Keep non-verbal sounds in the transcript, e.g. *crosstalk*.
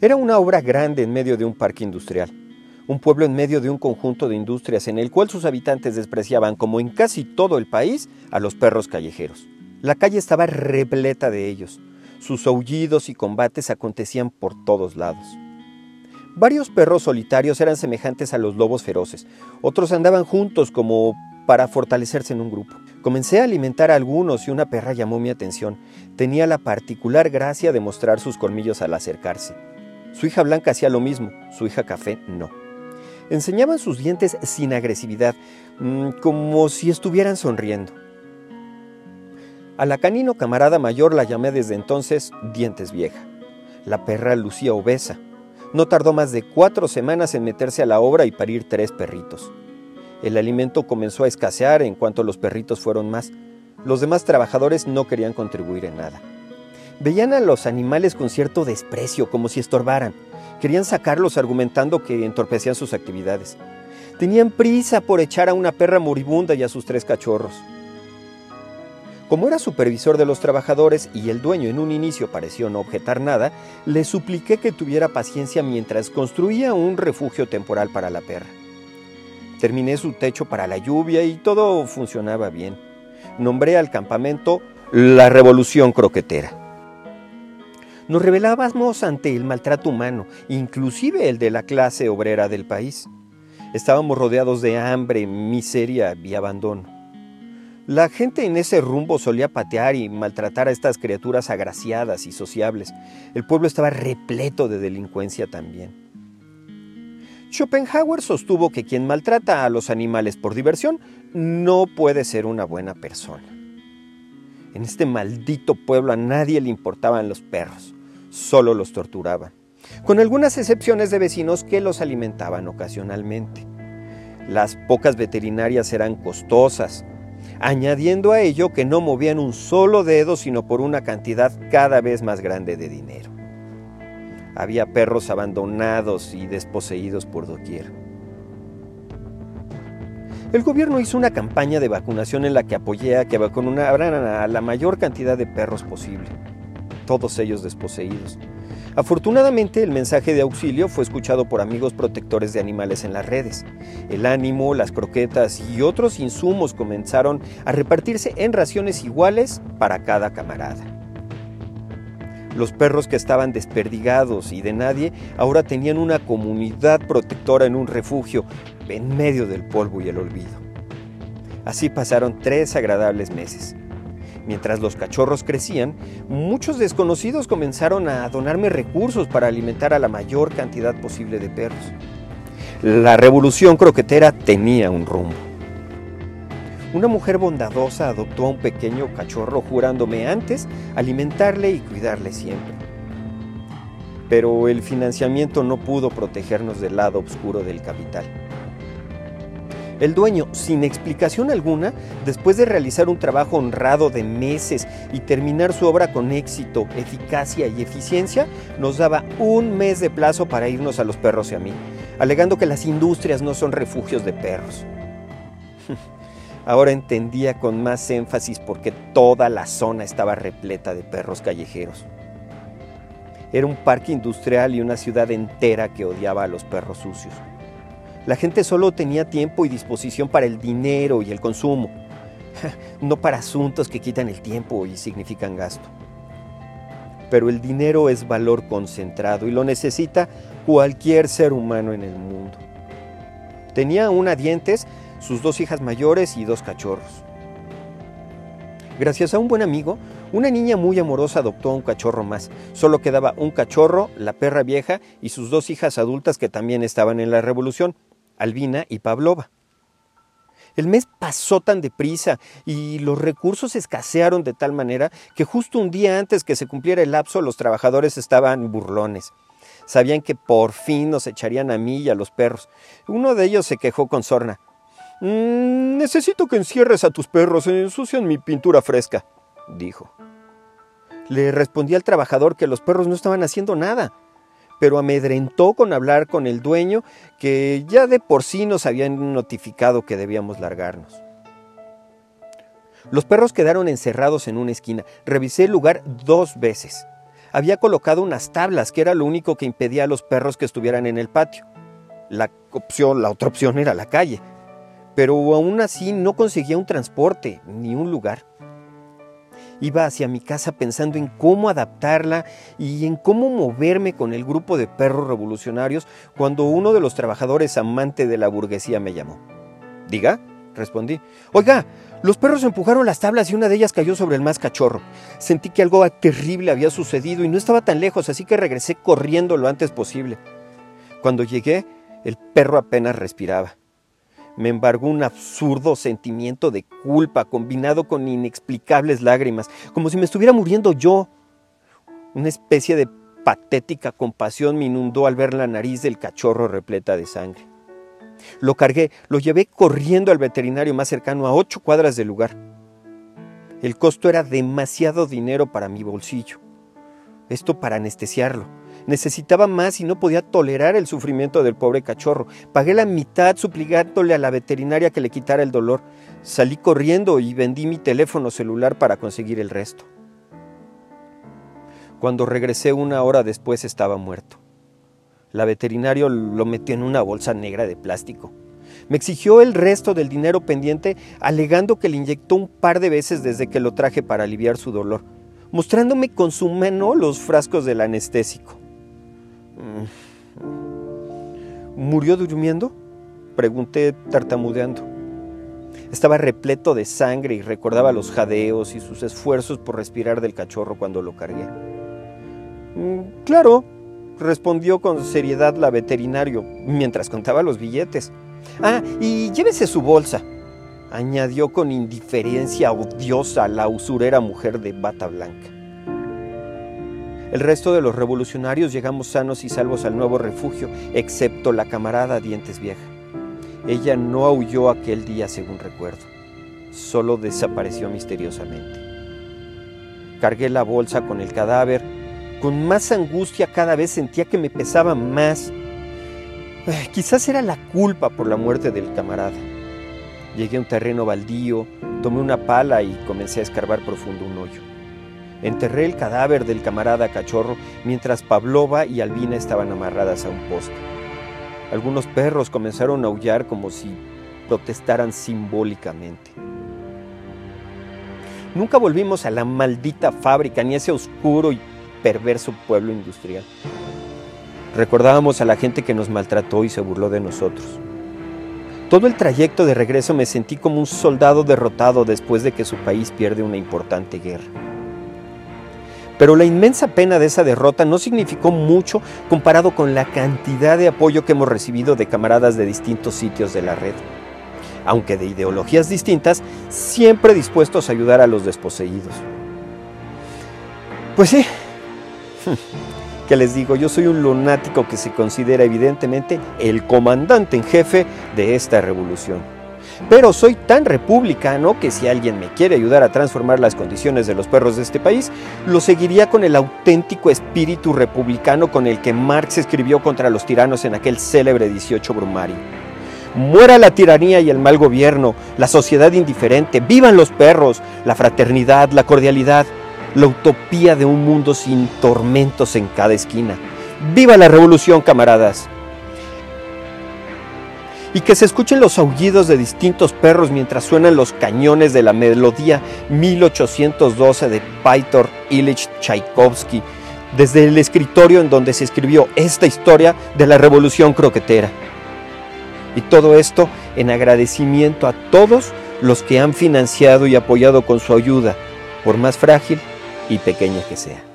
Era una obra grande en medio de un parque industrial, un pueblo en medio de un conjunto de industrias en el cual sus habitantes despreciaban, como en casi todo el país, a los perros callejeros. La calle estaba repleta de ellos. Sus aullidos y combates acontecían por todos lados. Varios perros solitarios eran semejantes a los lobos feroces, otros andaban juntos como para fortalecerse en un grupo. Comencé a alimentar a algunos y una perra llamó mi atención. Tenía la particular gracia de mostrar sus colmillos al acercarse. Su hija blanca hacía lo mismo, su hija café no. Enseñaban sus dientes sin agresividad, mm, como si estuvieran sonriendo. A la canino camarada mayor la llamé desde entonces Dientes Vieja. La perra lucía obesa. No tardó más de cuatro semanas en meterse a la obra y parir tres perritos. El alimento comenzó a escasear en cuanto los perritos fueron más. Los demás trabajadores no querían contribuir en nada. Veían a los animales con cierto desprecio, como si estorbaran. Querían sacarlos argumentando que entorpecían sus actividades. Tenían prisa por echar a una perra moribunda y a sus tres cachorros. Como era supervisor de los trabajadores y el dueño en un inicio pareció no objetar nada, le supliqué que tuviera paciencia mientras construía un refugio temporal para la perra. Terminé su techo para la lluvia y todo funcionaba bien. Nombré al campamento la Revolución Croquetera. Nos rebelábamos ante el maltrato humano, inclusive el de la clase obrera del país. Estábamos rodeados de hambre, miseria y abandono. La gente en ese rumbo solía patear y maltratar a estas criaturas agraciadas y sociables. El pueblo estaba repleto de delincuencia también. Schopenhauer sostuvo que quien maltrata a los animales por diversión no puede ser una buena persona. En este maldito pueblo a nadie le importaban los perros, solo los torturaban, con algunas excepciones de vecinos que los alimentaban ocasionalmente. Las pocas veterinarias eran costosas, añadiendo a ello que no movían un solo dedo sino por una cantidad cada vez más grande de dinero. Había perros abandonados y desposeídos por doquier. El gobierno hizo una campaña de vacunación en la que apoyé a que vacunaran a la mayor cantidad de perros posible, todos ellos desposeídos. Afortunadamente, el mensaje de auxilio fue escuchado por amigos protectores de animales en las redes. El ánimo, las croquetas y otros insumos comenzaron a repartirse en raciones iguales para cada camarada. Los perros que estaban desperdigados y de nadie ahora tenían una comunidad protectora en un refugio en medio del polvo y el olvido. Así pasaron tres agradables meses. Mientras los cachorros crecían, muchos desconocidos comenzaron a donarme recursos para alimentar a la mayor cantidad posible de perros. La revolución croquetera tenía un rumbo. Una mujer bondadosa adoptó a un pequeño cachorro jurándome antes alimentarle y cuidarle siempre. Pero el financiamiento no pudo protegernos del lado oscuro del capital. El dueño, sin explicación alguna, después de realizar un trabajo honrado de meses y terminar su obra con éxito, eficacia y eficiencia, nos daba un mes de plazo para irnos a los perros y a mí, alegando que las industrias no son refugios de perros. *laughs* Ahora entendía con más énfasis por qué toda la zona estaba repleta de perros callejeros. Era un parque industrial y una ciudad entera que odiaba a los perros sucios. La gente solo tenía tiempo y disposición para el dinero y el consumo, *laughs* no para asuntos que quitan el tiempo y significan gasto. Pero el dinero es valor concentrado y lo necesita cualquier ser humano en el mundo. Tenía una dientes sus dos hijas mayores y dos cachorros. Gracias a un buen amigo, una niña muy amorosa adoptó a un cachorro más. Solo quedaba un cachorro, la perra vieja y sus dos hijas adultas que también estaban en la revolución, Albina y Pavlova. El mes pasó tan deprisa y los recursos escasearon de tal manera que justo un día antes que se cumpliera el lapso los trabajadores estaban burlones. Sabían que por fin nos echarían a mí y a los perros. Uno de ellos se quejó con sorna. Mm, necesito que encierres a tus perros, ensucian mi pintura fresca, dijo. Le respondí al trabajador que los perros no estaban haciendo nada, pero amedrentó con hablar con el dueño que ya de por sí nos habían notificado que debíamos largarnos. Los perros quedaron encerrados en una esquina. Revisé el lugar dos veces. había colocado unas tablas, que era lo único que impedía a los perros que estuvieran en el patio. La opción, la otra opción era la calle. Pero aún así no conseguía un transporte ni un lugar. Iba hacia mi casa pensando en cómo adaptarla y en cómo moverme con el grupo de perros revolucionarios cuando uno de los trabajadores amante de la burguesía me llamó. Diga, respondí. Oiga, los perros empujaron las tablas y una de ellas cayó sobre el más cachorro. Sentí que algo terrible había sucedido y no estaba tan lejos, así que regresé corriendo lo antes posible. Cuando llegué, el perro apenas respiraba me embargó un absurdo sentimiento de culpa combinado con inexplicables lágrimas, como si me estuviera muriendo yo. Una especie de patética compasión me inundó al ver la nariz del cachorro repleta de sangre. Lo cargué, lo llevé corriendo al veterinario más cercano a ocho cuadras del lugar. El costo era demasiado dinero para mi bolsillo. Esto para anestesiarlo. Necesitaba más y no podía tolerar el sufrimiento del pobre cachorro. Pagué la mitad suplicándole a la veterinaria que le quitara el dolor. Salí corriendo y vendí mi teléfono celular para conseguir el resto. Cuando regresé una hora después estaba muerto. La veterinario lo metió en una bolsa negra de plástico. Me exigió el resto del dinero pendiente alegando que le inyectó un par de veces desde que lo traje para aliviar su dolor, mostrándome con su mano los frascos del anestésico. ¿Murió durmiendo? Pregunté tartamudeando. Estaba repleto de sangre y recordaba los jadeos y sus esfuerzos por respirar del cachorro cuando lo cargué. Mm, claro, respondió con seriedad la veterinario mientras contaba los billetes. Ah, y llévese su bolsa, añadió con indiferencia odiosa la usurera mujer de bata blanca. El resto de los revolucionarios llegamos sanos y salvos al nuevo refugio, excepto la camarada Dientes Vieja. Ella no aulló aquel día, según recuerdo. Solo desapareció misteriosamente. Cargué la bolsa con el cadáver. Con más angustia cada vez sentía que me pesaba más. Quizás era la culpa por la muerte del camarada. Llegué a un terreno baldío, tomé una pala y comencé a escarbar profundo un hoyo. Enterré el cadáver del camarada cachorro mientras Pavlova y Albina estaban amarradas a un poste. Algunos perros comenzaron a aullar como si protestaran simbólicamente. Nunca volvimos a la maldita fábrica ni a ese oscuro y perverso pueblo industrial. Recordábamos a la gente que nos maltrató y se burló de nosotros. Todo el trayecto de regreso me sentí como un soldado derrotado después de que su país pierde una importante guerra. Pero la inmensa pena de esa derrota no significó mucho comparado con la cantidad de apoyo que hemos recibido de camaradas de distintos sitios de la red. Aunque de ideologías distintas, siempre dispuestos a ayudar a los desposeídos. Pues sí, *laughs* ¿qué les digo? Yo soy un lunático que se considera evidentemente el comandante en jefe de esta revolución. Pero soy tan republicano que si alguien me quiere ayudar a transformar las condiciones de los perros de este país, lo seguiría con el auténtico espíritu republicano con el que Marx escribió contra los tiranos en aquel célebre 18 Brumario. Muera la tiranía y el mal gobierno, la sociedad indiferente, vivan los perros, la fraternidad, la cordialidad, la utopía de un mundo sin tormentos en cada esquina. ¡Viva la revolución, camaradas! Y que se escuchen los aullidos de distintos perros mientras suenan los cañones de la melodía 1812 de Pyotr Ilich Tchaikovsky desde el escritorio en donde se escribió esta historia de la revolución croquetera. Y todo esto en agradecimiento a todos los que han financiado y apoyado con su ayuda, por más frágil y pequeña que sea.